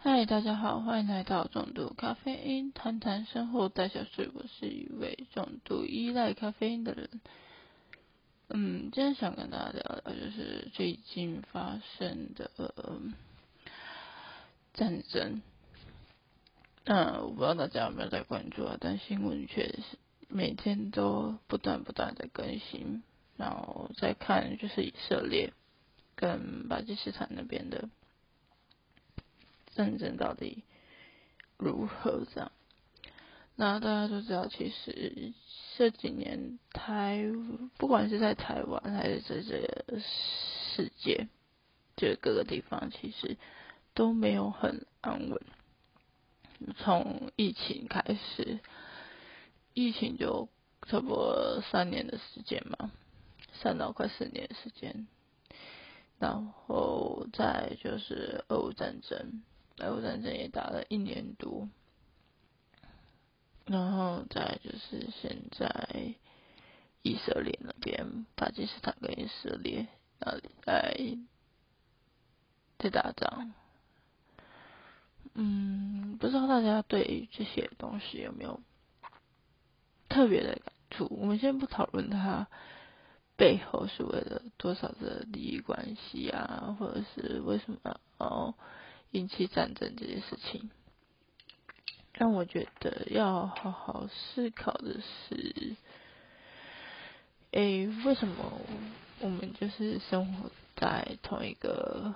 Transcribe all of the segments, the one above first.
嗨，大家好，欢迎来到重度咖啡因，谈谈生活大小事。我是一位重度依赖咖啡因的人。嗯，今天想跟大家聊聊，就是最近发生的战争。嗯，我不知道大家有没有在关注啊，但新闻确实每天都不断不断的更新。然后再看，就是以色列跟巴基斯坦那边的。战争到底如何？这样，那大家都知道，其实这几年台，不管是在台湾还是在这个世界，就是各个地方，其实都没有很安稳。从疫情开始，疫情就差不多三年的时间嘛，三到快四年的时间，然后再就是俄乌战争。俄乌战争也打了一年多，然后再就是现在以色列那边，巴基斯坦跟以色列那里在在打仗。嗯，不知道大家对这些东西有没有特别的感触？我们先不讨论它背后是为了多少的利益关系啊，或者是为什么哦。引起战争这件事情，让我觉得要好好思考的是，诶，为什么我们就是生活在同一个，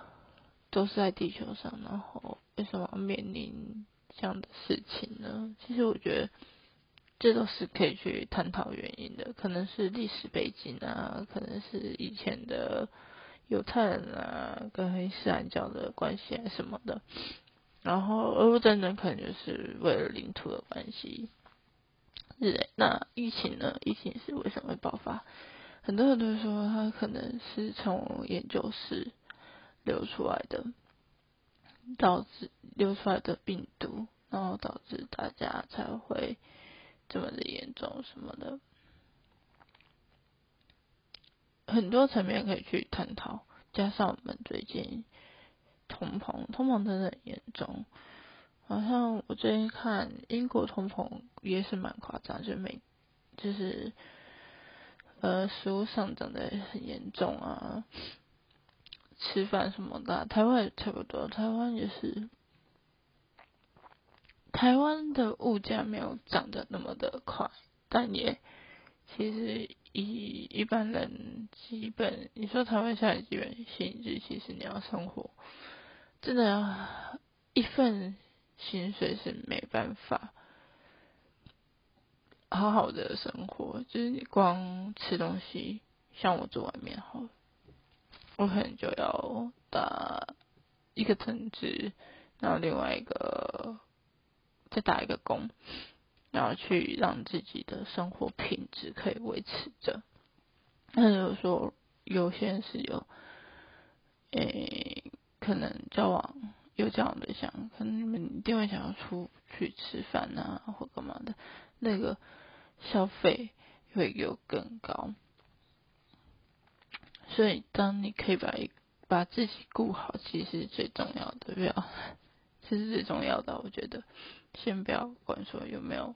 都是在地球上，然后为什么要面临这样的事情呢？其实我觉得这都是可以去探讨原因的，可能是历史背景啊，可能是以前的。犹太人啊，跟伊斯兰教的关系啊什么的，然后俄乌战争可能就是为了领土的关系。是那疫情呢？疫情是为什么会爆发？很多人都说它可能是从研究室流出来的，导致流出来的病毒，然后导致大家才会这么的严重什么的。很多层面可以去探讨，加上我们最近通膨，通膨真的很严重。好像我最近看英国通膨也是蛮夸张，就每就是呃食物上涨的很严重啊，吃饭什么的，台湾也差不多，台湾也是，台湾的物价没有涨得那么的快，但也其实。以一般人基本，你说台湾现在基本薪资，其实你要生活，真的一份薪水是没办法好好的生活，就是你光吃东西，像我做外面好，我可能就要打一个针职，然后另外一个再打一个工。然后去让自己的生活品质可以维持着。那有说有些人是有，诶，可能交往有这样的想，可能你们一定会想要出去吃饭啊，或干嘛的，那个消费会有更高。所以，当你可以把一把自己顾好，其实是最重要的，不要，其实最重要的。我觉得，先不要管说有没有。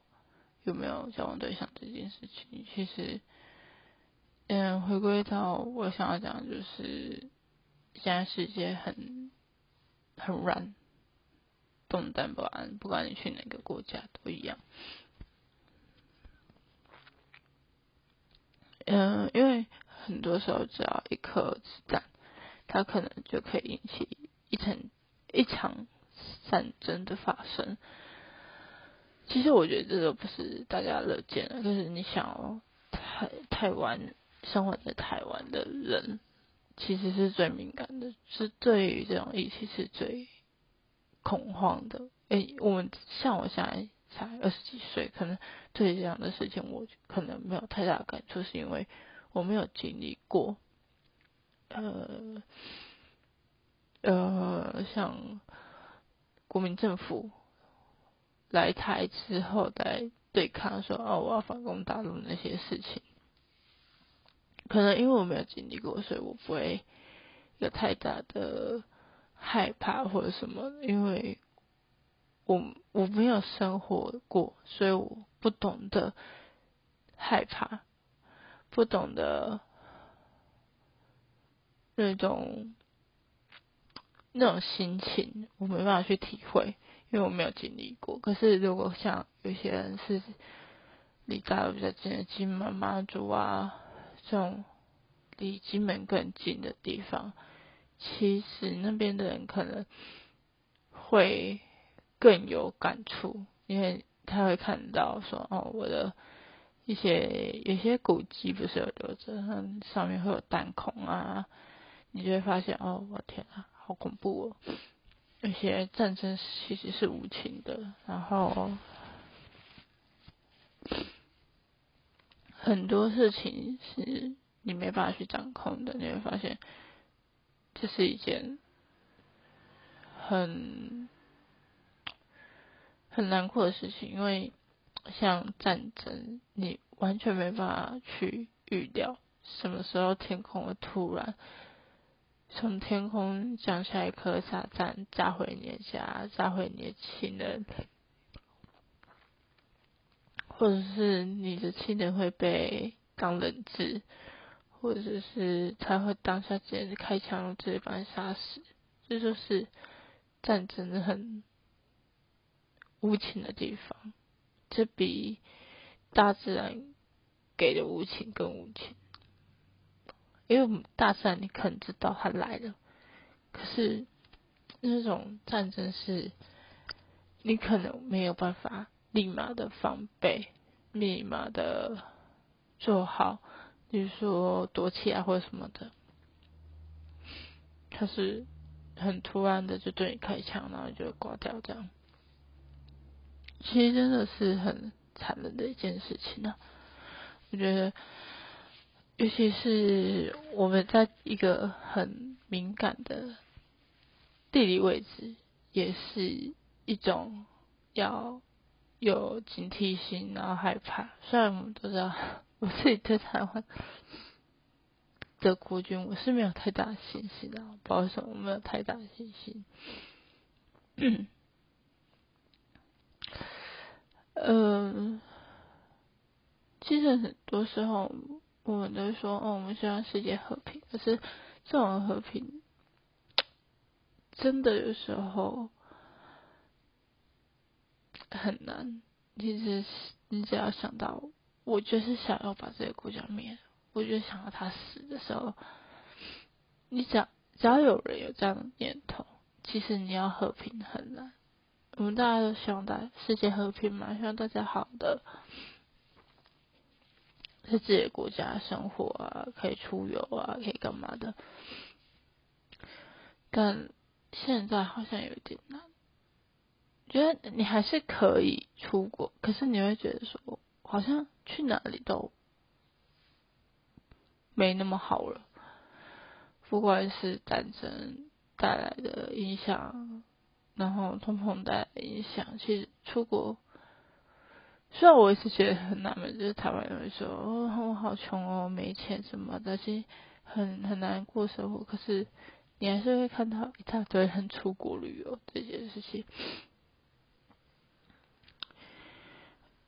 有没有交往对象这件事情，其实，嗯，回归到我想要讲，就是现在世界很很乱，动荡不安，不管你去哪个国家都一样。嗯，因为很多时候只要一颗子弹，它可能就可以引起一场一场战争的发生。其实我觉得这个不是大家乐见的，就是你想哦台台湾生活在台湾的人，其实是最敏感的，是对于这种疫情是最恐慌的。诶，我们像我现在才二十几岁，可能对这样的事情我可能没有太大感触，是因为我没有经历过。呃呃，像国民政府。来台之后再对抗说哦，我要反攻大陆那些事情，可能因为我没有经历过，所以我不会有太大的害怕或者什么。因为我我没有生活过，所以我不懂得害怕，不懂得那种那种心情，我没办法去体会，因为我没有经历过。可是如果像有些人是离大陆比较近的金门、妈祖啊这种离金门更近的地方，其实那边的人可能会。更有感触，因为他会看到说哦，我的一些有些古迹不是有留着，上面会有弹孔啊，你就会发现哦，我天啊，好恐怖哦！有些战争其实是无情的，然后很多事情是你没办法去掌控的，你会发现这是一件很。很难过的事情，因为像战争，你完全没办法去预料什么时候天空会突然从天空降下一颗炸弹，炸毁你的家，炸毁你的亲人，或者是你的亲人会被当人质，或者是他会当下直接开枪直接把你杀死，这就是战争很。无情的地方，这比大自然给的无情更无情。因为大自然你可能知道它来了，可是那种战争是，你可能没有办法立马的防备，立马的做好，比如说躲起来或者什么的，它是很突然的就对你开枪，然后就挂掉这样。其实真的是很残忍的一件事情呢。我觉得，尤其是我们在一个很敏感的地理位置，也是一种要有警惕心，然后害怕。虽然我们都知道，我自己对台湾的国军，我是没有太大信心的，不知道为什么没有太大的信心。嗯，其实很多时候我们都说哦，我们希望世界和平。可是这种和平，真的有时候很难。其实你只要想到，我就是想要把这个国家灭，我就想要他死的时候，你只要只要有人有这样的念头，其实你要和平很难。我们大家都希望大世界和平嘛，希望大家好的在自己的国家生活啊，可以出游啊，可以干嘛的。但现在好像有点难，觉得你还是可以出国，可是你会觉得说，好像去哪里都没那么好了。不管是战争带来的影响。然后通膨带来的影响，其实出国，虽然我也是觉得很纳闷，就是台湾人会说哦我好穷哦没钱什么，但是很很难过生活，可是你还是会看到一大堆人出国旅游 这件事情。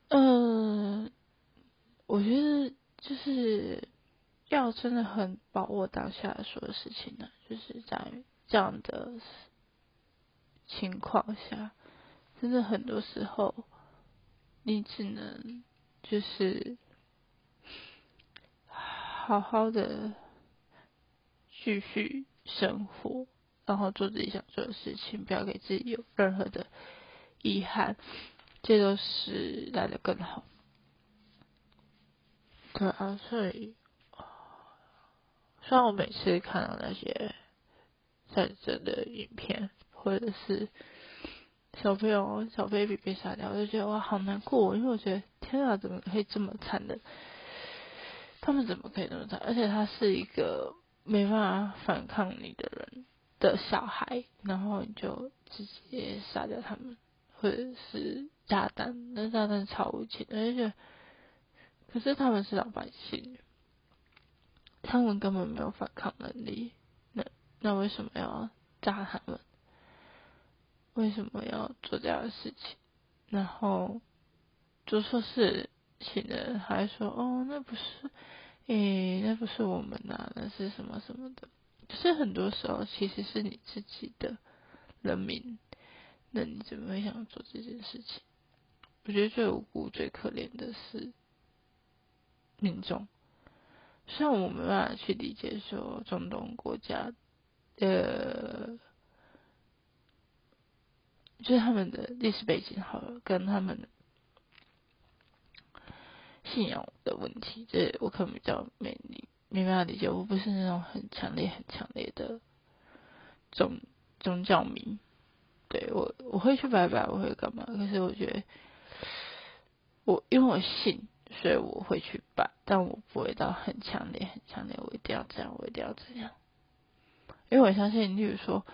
嗯，我觉得就是要真的很把握当下所有事情呢，就是在这样的。情况下，真的很多时候，你只能就是好好的继续生活，然后做自己想做的事情，不要给自己有任何的遗憾，这都是来的更好。对啊，所以，虽然我每次看到那些战争的影片。或者是小朋友小 baby 被杀掉，我就觉得哇好难过，因为我觉得天啊，怎么可以这么残忍？他们怎么可以这么惨？而且他是一个没办法反抗你的人的小孩，然后你就直接杀掉他们，或者是炸弹，那炸弹超无情，而且可是他们是老百姓，他们根本没有反抗能力，那那为什么要炸他们？为什么要做这样的事情？然后做错事情的人还说：“哦，那不是，诶，那不是我们呐，那是什么什么的。”就是很多时候其实是你自己的人民，那你怎么会想做这件事情？我觉得最无辜、最可怜的是民众。虽然我没办法去理解说中东国家，呃，就是他们的历史背景好了，跟他们信仰的问题，这我可能比较没理没办法理解。我不是那种很强烈、很强烈的宗宗教迷，对我我会去拜拜，我会干嘛？可是我觉得，我因为我信。所以我会去拜，但我不会到很强烈、很强烈，我一定要这样，我一定要这样。因为我相信，例如说，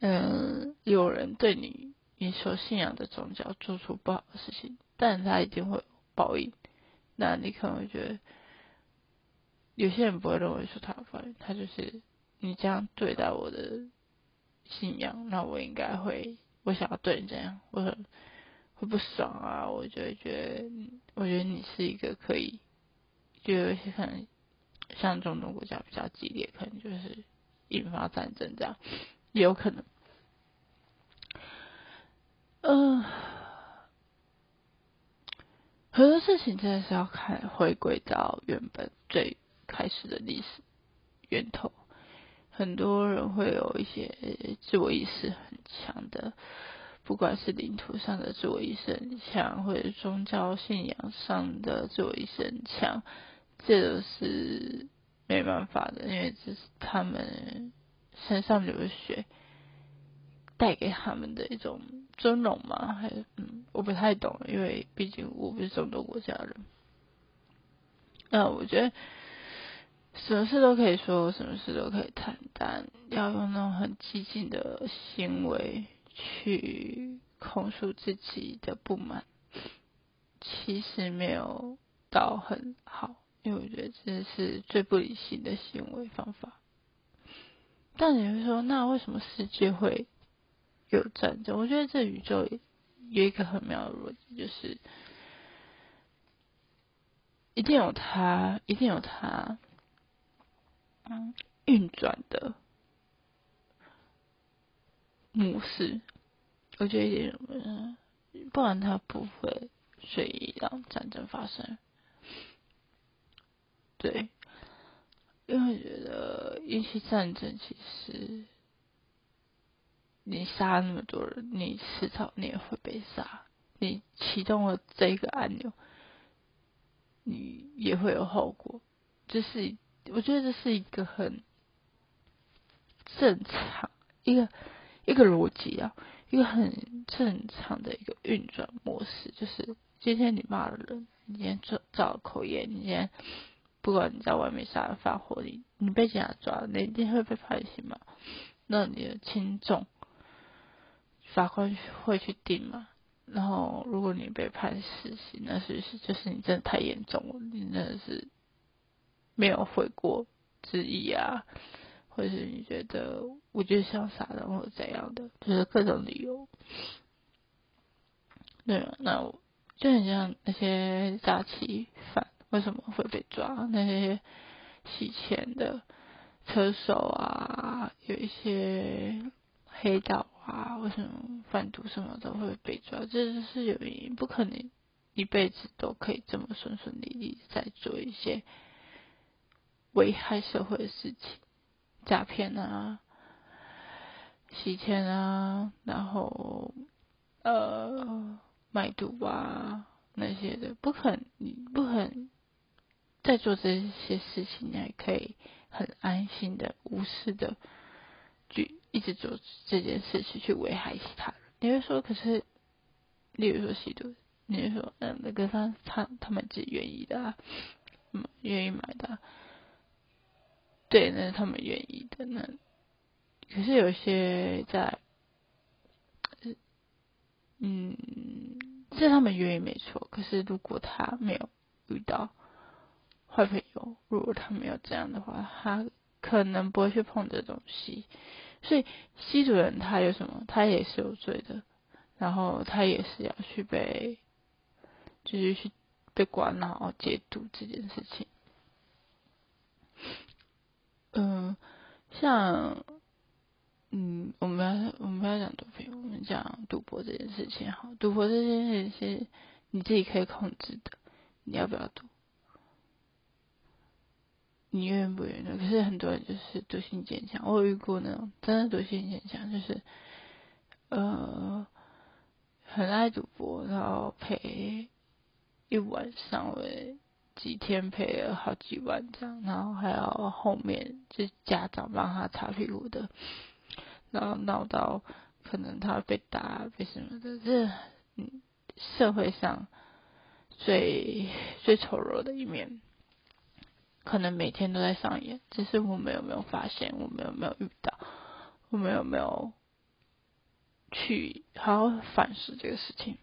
嗯，有人对你你所信仰的宗教做出不好的事情，但他一定会报应。那你可能会觉得，有些人不会认为说他报应，他就是你这样对待我的信仰，那我应该会，我想要对你这样，我很。会不爽啊！我就会觉得，我觉得你是一个可以，就有些可能像中东国家比较激烈，可能就是引发战争这样，也有可能。嗯，很多事情真的是要看回归到原本最开始的历史源头。很多人会有一些自我意识很强的。不管是领土上的自我意识很强，或者宗教信仰上的自我意识很强，这都是没办法的，因为这是他们身上流的血带给他们的一种尊荣嘛？还是嗯，我不太懂，因为毕竟我不是中东国家人。那我觉得什么事都可以说，什么事都可以谈，但要用那种很激进的行为。去控诉自己的不满，其实没有到很好，因为我觉得这是最不理性的行为方法。但你会说，那为什么世界会有战争？我觉得这宇宙有一个很妙的逻辑，就是一定有它，一定有它，嗯，运转的。模式，我觉得一点嗯，不然他不会随意让战争发生。对，因为觉得一些战争，其实你杀那么多人，你迟早你也会被杀。你启动了这一个按钮，你也会有后果。这是我觉得这是一个很正常一个。一个逻辑啊，一个很正常的一个运转模式，就是今天你骂了人，你今天造造口业，你今天不管你在外面杀人放火，你你被警察抓了，你一定会被判刑嘛？那你的轻重，法官会去定嘛？然后如果你被判死刑，那是不是就是你真的太严重了？你真的是没有悔过之意啊？或是你觉得我就是想杀人或者怎样的，就是各种理由。对啊，那就很像那些诈欺犯为什么会被抓？那些洗钱的车手啊，有一些黑道啊，为什么贩毒什么都会被抓？这是有原因，不可能一辈子都可以这么顺顺利利在做一些危害社会的事情。诈骗啊，洗钱啊，然后呃卖毒啊那些的，不肯你不可能在做这些事情，你还可以很安心的、无视的一直做这件事情去危害其他人。你会说，可是，例如说吸毒，你会说，嗯，那个他他他们自己愿意的，嗯，愿意买的。对，那是他们愿意的。那可是有些在，嗯，是他们愿意没错。可是如果他没有遇到坏朋友，如果他没有这样的话，他可能不会去碰这东西。所以吸毒人他有什么？他也是有罪的，然后他也是要去被，就是去被关，然后戒毒这件事情。嗯，像，嗯，我们要我们要讲毒品，我们讲赌博这件事情。好，赌博这件事情是你自己可以控制的，你要不要赌？你愿不愿意？可是很多人就是赌性坚强，我有遇过那种真的赌性坚强，就是呃很爱赌博，然后赔一晚上为几天赔了好几万这样，然后还要后面就家长帮他擦屁股的，然后闹到可能他被打被什么的，这嗯社会上最最丑陋的一面。可能每天都在上演，只是我们有没有发现？我们有没有遇到？我们有没有去好好反思这个事情？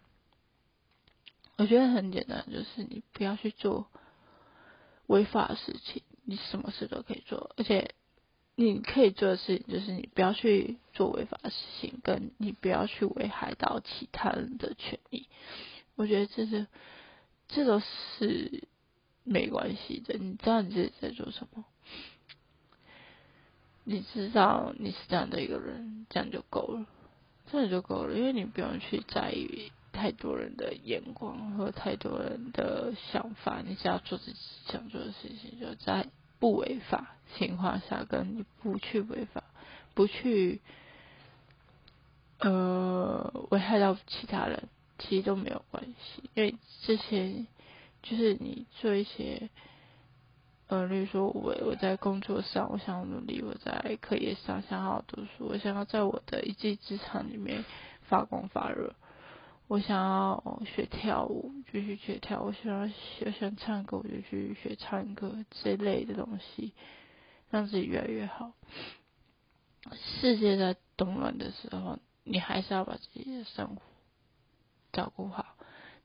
我觉得很简单，就是你不要去做违法的事情，你什么事都可以做，而且你可以做的事情就是你不要去做违法的事情，跟你不要去危害到其他人的权益。我觉得这是，这都是。没关系的，你知道你自己在做什么，你知道你是这样的一个人，这样就够了，这样就够了，因为你不用去在意太多人的眼光和太多人的想法，你只要做自己想做的事情，就在不违法情况下，跟你不去违法，不去呃危害到其他人，其实都没有关系，因为这些。就是你做一些，呃，例如说，我我在工作上，我想要努力；我在课业上想好好读书；我想要在我的一技之长里面发光发热；我想要学跳舞，就去学跳；我想要学想唱歌，我就去学唱歌这类的东西，让自己越来越好。世界在动乱的时候，你还是要把自己的生活照顾好，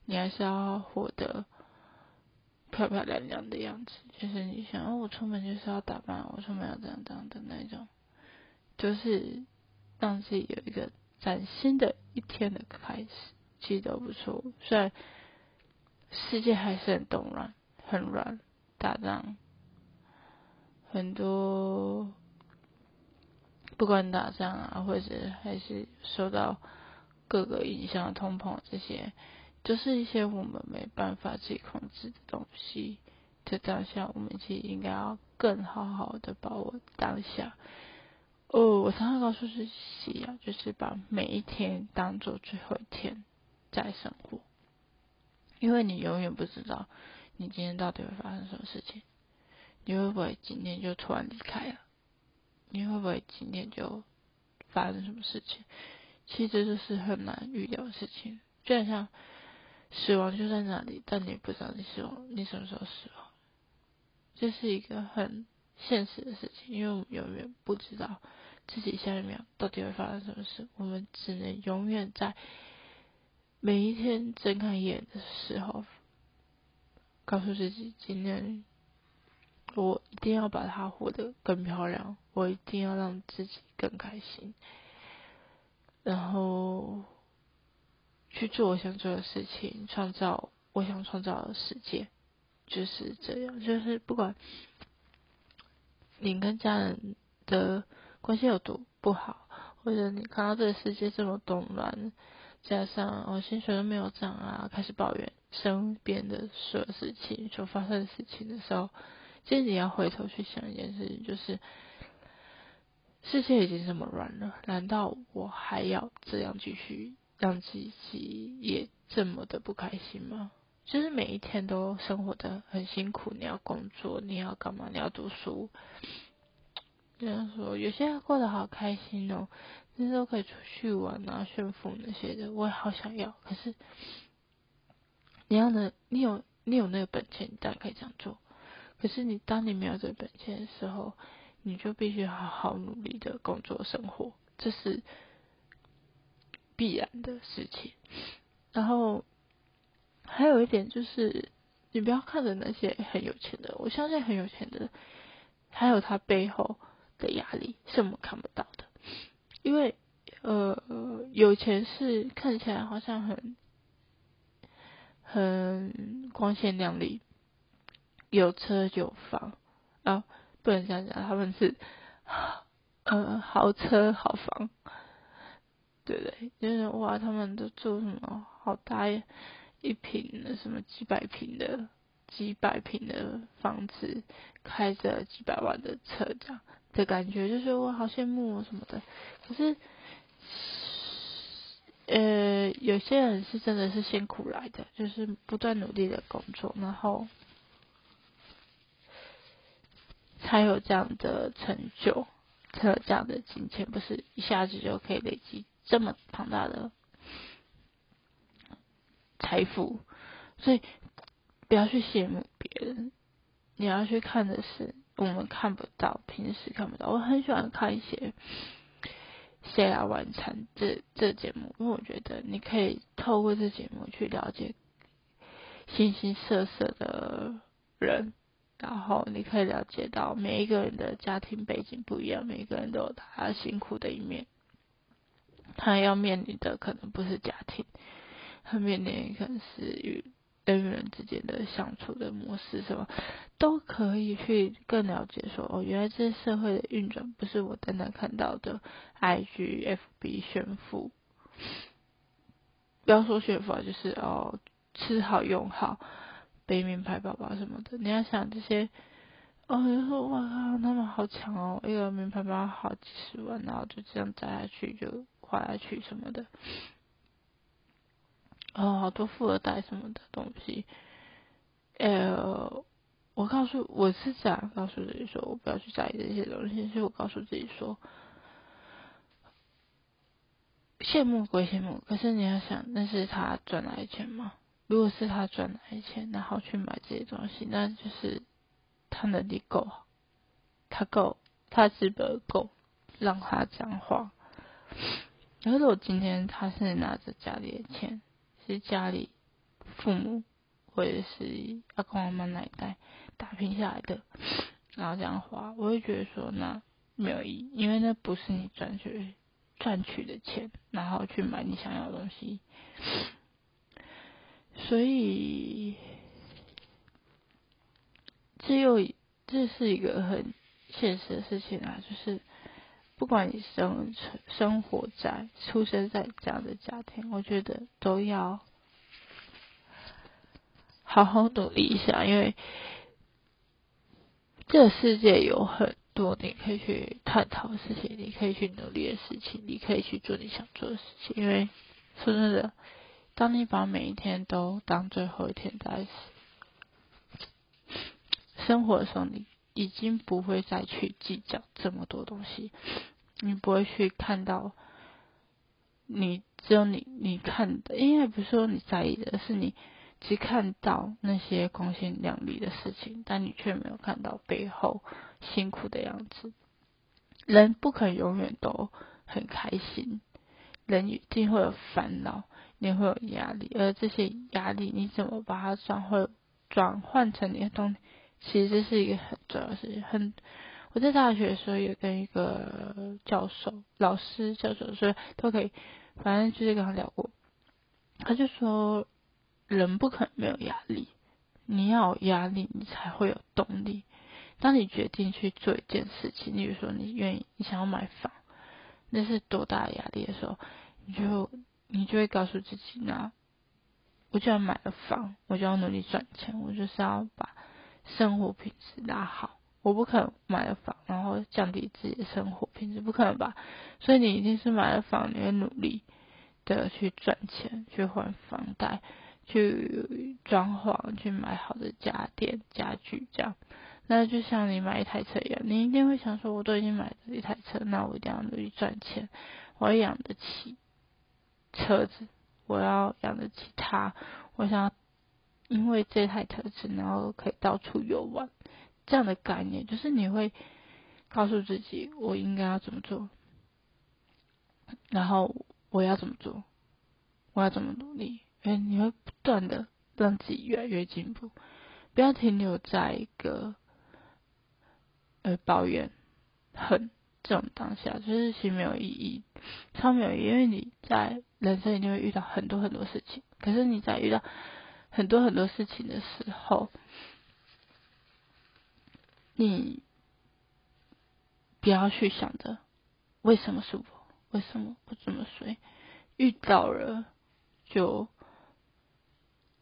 你还是要获得。漂漂亮亮的样子，就是你想，哦，我出门就是要打扮，我出门要这样这样的那种，就是让自己有一个崭新的一天的开始，其实都不错。虽然世界还是很动乱，很乱，打仗，很多，不管打仗啊，或者还是受到各个影响，通膨这些。就是一些我们没办法自己控制的东西，在当下，我们其实应该要更好好的把握当下。哦，我常常告诉自己啊，就是把每一天当做最后一天在生活，因为你永远不知道你今天到底会发生什么事情，你会不会今天就突然离开了？你会不会今天就发生什么事情？其实这是很难预料的事情，就像。死亡就在那里，但你不知道你死亡，你什么时候死亡？这是一个很现实的事情，因为我们永远不知道自己下一秒到底会发生什么事。我们只能永远在每一天睁开眼的时候，告诉自己：今天我一定要把它活得更漂亮，我一定要让自己更开心，然后。去做我想做的事情，创造我想创造的世界，就是这样。就是不管你跟家人的关系有多不好，或者你看到这个世界这么动乱，加上我薪水都没有涨啊，开始抱怨身边的所有事情所发生的事情的时候，其实你要回头去想一件事情，就是世界已经这么乱了，难道我还要这样继续？让自己也这么的不开心吗？就是每一天都生活的很辛苦，你要工作，你要干嘛？你要读书。这样说，有些人过得好开心哦，那时候可以出去玩啊、炫富那些的，我也好想要。可是，你要能，你有你有那个本钱，你当然可以这样做。可是你当你没有这个本钱的时候，你就必须好好努力的工作生活，这是。必然的事情，然后还有一点就是，你不要看着那些很有钱的，我相信很有钱的，还有他背后的压力是我们看不到的，因为呃有钱是看起来好像很很光鲜亮丽，有车有房啊，不能这样讲，他们是 呃豪车豪房。对对？就是哇，他们都住什么好大一平的，什么几百平的、几百平的房子，开着几百万的车，这样的感觉，就是我好羡慕什么的。可是，呃，有些人是真的是辛苦来的，就是不断努力的工作，然后才有这样的成就，才有这样的金钱，不是一下子就可以累积。这么庞大的财富，所以不要去羡慕别人，你要去看的是我们看不到、平时看不到。我很喜欢看一些《谁来晚餐》这这节目，因为我觉得你可以透过这节目去了解形形色色的人，然后你可以了解到每一个人的家庭背景不一样，每一个人都有他辛苦的一面。他要面临的可能不是家庭，他面临可能是与人与人之间的相处的模式，什么都可以去更了解。说哦，原来这社会的运转不是我单单看到的 IG、FB 炫富，不要说炫富啊，就是哦吃好用好，背名牌包包什么的。你要想这些，哦，就说哇靠，他们好强哦，一个名牌包好几十万，然后就这样摘下去就。花下去什么的，哦，好多富二代什么的东西，呃，我告诉我是这样告诉自己说，我不要去在意这些东西，所以我告诉自己说，羡慕归羡慕，可是你要想，那是他赚来的钱吗？如果是他赚来的钱，然后去买这些东西，那就是他能力够，他够，他资本够，让他这样花。如果今天他是拿着家里的钱，是家里父母或者是阿公阿妈那一代打拼下来的，然后这样花，我会觉得说那没有意义，因为那不是你赚取赚取的钱，然后去买你想要的东西。所以，这又这是一个很现实的事情啊，就是。不管你生生活在、出生在这样的家庭，我觉得都要好好努力一下，因为这个世界有很多你可以去探讨的事情，你可以去努力的事情，你可以去做你想做的事情。因为说真的，当你把每一天都当最后一天在生活的时候，你。已经不会再去计较这么多东西，你不会去看到，你只有你你看的，因为不是说你在意的，是你只看到那些光鲜亮丽的事情，但你却没有看到背后辛苦的样子。人不可能永远都很开心，人一定会有烦恼，你会有压力，而这些压力你怎么把它转换转换成你的动力？其实这是一个很重要的事情。很，我在大学的时候也跟一个教授、老师、教授说都可以，反正就是跟他聊过。他就说，人不可能没有压力，你要有压力，你才会有动力。当你决定去做一件事情，例如说你愿意，你想要买房，那是多大的压力的时候，你就你就会告诉自己，那我就要买了房，我就要努力赚钱，我就是要把。生活品质拉好，我不可能买了房，然后降低自己的生活品质，不可能吧？所以你一定是买了房，你会努力的去赚钱，去还房贷，去装潢，去买好的家电家具，这样。那就像你买一台车一样，你一定会想说，我都已经买了一台车，那我一定要努力赚钱，我要养得起车子，我要养得起它，我想要。因为这台特质，然后可以到处游玩，这样的概念就是你会告诉自己，我应该要怎么做，然后我要怎么做，我要怎么努力，哎，你会不断的让自己越来越进步，不要停留在一个呃抱怨、恨这种当下，就是其实没有意义，超没有意义。因为你在人生一定会遇到很多很多事情，可是你在遇到很多很多事情的时候，你不要去想着为什么是我，为什么我这么衰，遇到了就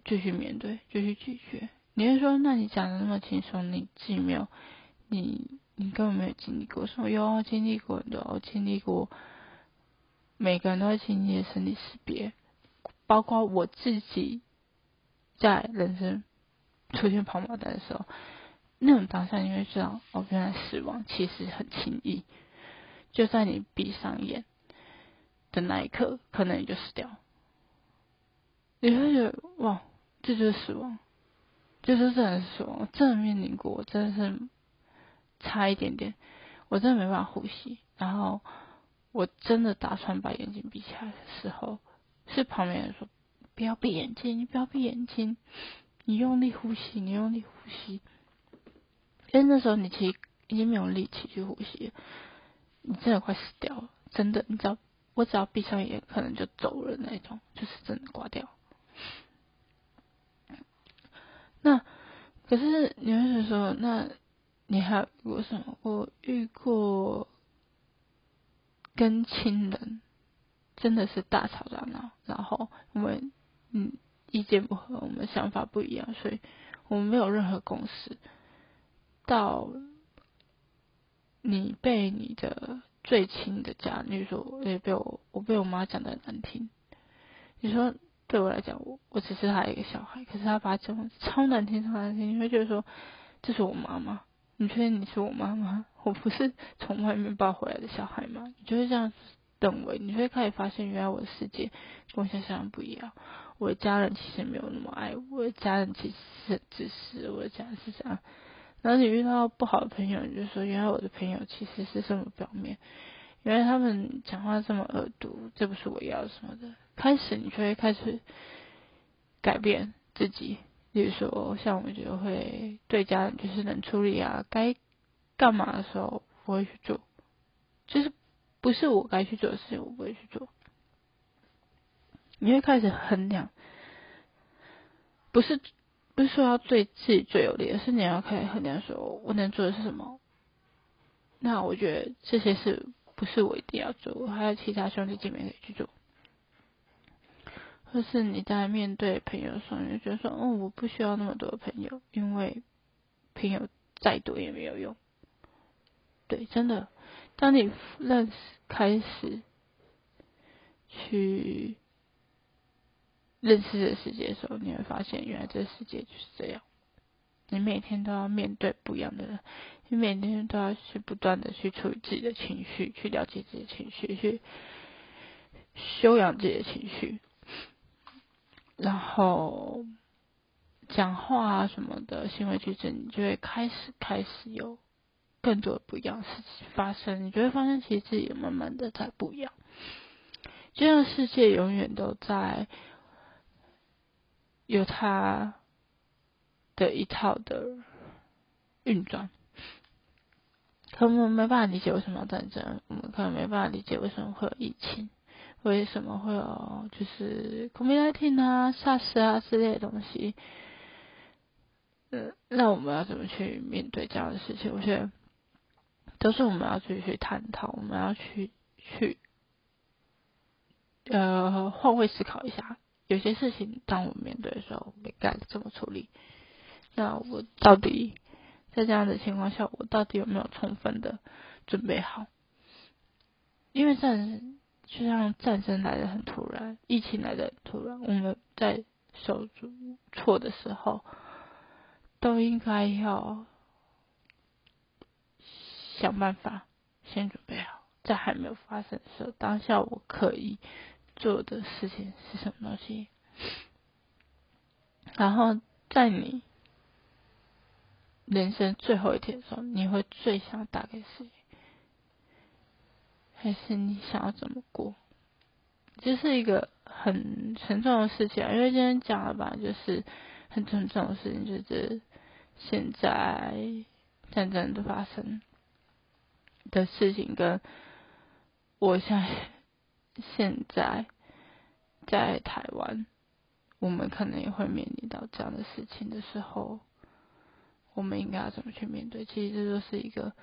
继续面对，继续解决。你会说，那你讲的那么轻松，你自己没有，你你根本没有经历过。什么有经历过，有经历过，每个人都会经历的生离死别，包括我自己在人生出现跑马灯的时候，那种当下你会知道，哦，原来死亡其实很轻易，就在你闭上眼的那一刻，可能你就死掉。你会觉得，哇，这就是死亡。就是真的是我真的面临过，我真的是差一点点，我真的没办法呼吸。然后我真的打算把眼睛闭起来的时候，是旁边人说：“不要闭眼睛，你不要闭眼睛，你用力呼吸，你用力呼吸。”因为那时候你其实已经没有力气去呼吸，你真的快死掉了，真的。你知道，我只要闭上眼，可能就走了那种，就是真的挂掉。那可是你会说，那你还有过什么？我遇过跟亲人真的是大吵大闹，然后因为嗯意见不合，我们想法不一样，所以我们没有任何共识。到你被你的最亲的家，例如说，也被我我被我妈讲的难听，你说。对我来讲，我我只是他一个小孩，可是他把他讲超难听，超难听。你会觉得说，这是我妈妈？你确定你是我妈妈？我不是从外面抱回来的小孩吗？你就会这样认为，你会开始发现，原来我的世界跟我想象不一样。我的家人其实没有那么爱我，我的家人其实很自私，我的家人是这样。然后你遇到不好的朋友，你就说，原来我的朋友其实是这么表面。原来他们讲话这么恶毒，这不是我要什么的。开始你就会开始改变自己，比如说像我就会对家人就是冷处理啊，该干嘛的时候不会去做，就是不是我该去做的事情我不会去做。你会开始衡量，不是不是说要对自己最有利，而是你要开始衡量说我能做的是什么。那我觉得这些事。不是我一定要做，我还有其他兄弟姐妹可以去做。或是你在面对朋友的时候，你就觉得说，哦，我不需要那么多朋友，因为朋友再多也没有用。对，真的，当你认识开始去认识这世界的时候，你会发现，原来这个世界就是这样。你每天都要面对不一样的人，你每天都要去不断的去处理自己的情绪，去了解自己的情绪，去修养自己的情绪，然后讲话啊什么的行为举止，你就会开始开始有更多的不一样的事情发生，你就会发现其实自己慢慢的在不一样，这个世界永远都在有它。的一套的运转，可我们没办法理解为什么要战争，我们可能没办法理解为什么会有疫情，为什么会有就是 COVID-19 啊、SARS 啊之类的东西。嗯，那我们要怎么去面对这样的事情？我觉得都是我们要去去探讨，我们要去去呃换位思考一下，有些事情当我面对的时候，我们该怎么处理？那我到底在这样的情况下，我到底有没有充分的准备好？因为战就像战争来的很突然，疫情来的很突然，我们在受挫的时候，都应该要想办法先准备好，在还没有发生的时候，当下我可以做的事情是什么东西？然后在你。人生最后一天的时候，你会最想打给谁？还是你想要怎么过？这是一个很沉重的事情，因为今天讲了吧，就是很沉重的事情，就是现在战争的发生，的事情，跟我现在现在在台湾，我们可能也会面临到这样的事情的时候，我们应该要怎么去面对？其实这就是一个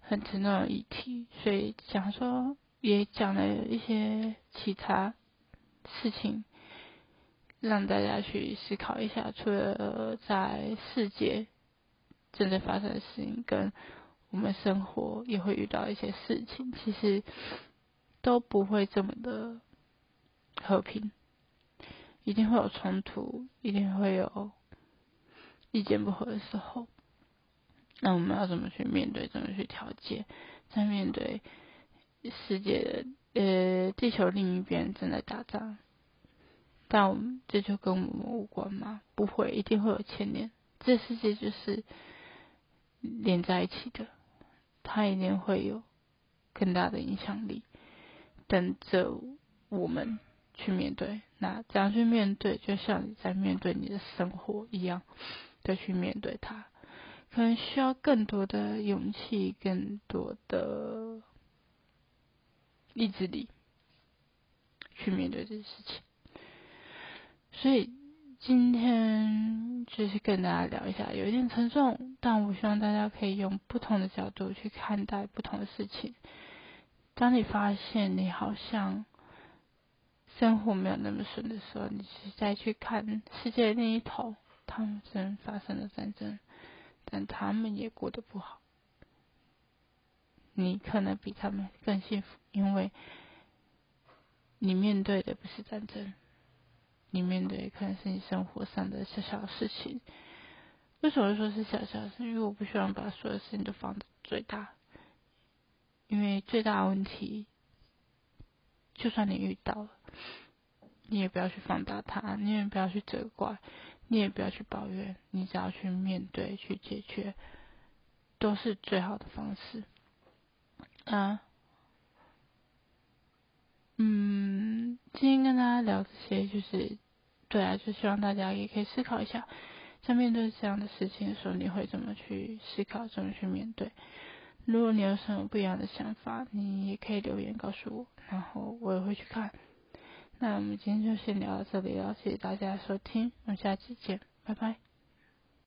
很沉重的议题，所以讲说也讲了一些其他事情。让大家去思考一下，除了在世界正在发生的事情，跟我们生活也会遇到一些事情，其实都不会这么的和平，一定会有冲突，一定会有意见不合的时候。那我们要怎么去面对？怎么去调节？在面对世界的呃地球另一边正在打仗。但我们这就跟我们无关吗？不会，一定会有牵连。这世界就是连在一起的，它一定会有更大的影响力，等着我们去面对。那怎样去面对，就像你在面对你的生活一样的去面对它，可能需要更多的勇气，更多的意志力去面对这些事情。所以今天就是跟大家聊一下，有一点沉重，但我希望大家可以用不同的角度去看待不同的事情。当你发现你好像生活没有那么顺的时候，你去再去看世界另一头，他们虽然发生了战争，但他们也过得不好。你可能比他们更幸福，因为你面对的不是战争。你面对的可能是你生活上的小小事情，为什么说是小小事？因为我不希望把所有事情都放的最大，因为最大的问题，就算你遇到了，你也不要去放大它，你也不要去责怪，你也不要去抱怨，你只要去面对、去解决，都是最好的方式。啊。嗯，今天跟大家聊这些，就是对啊，就希望大家也可以思考一下，在面对这样的事情的时候，你会怎么去思考，怎么去面对。如果你有什么不一样的想法，你也可以留言告诉我，然后我也会去看。那我们今天就先聊到这里了，谢谢大家收听，我们下期见，拜拜。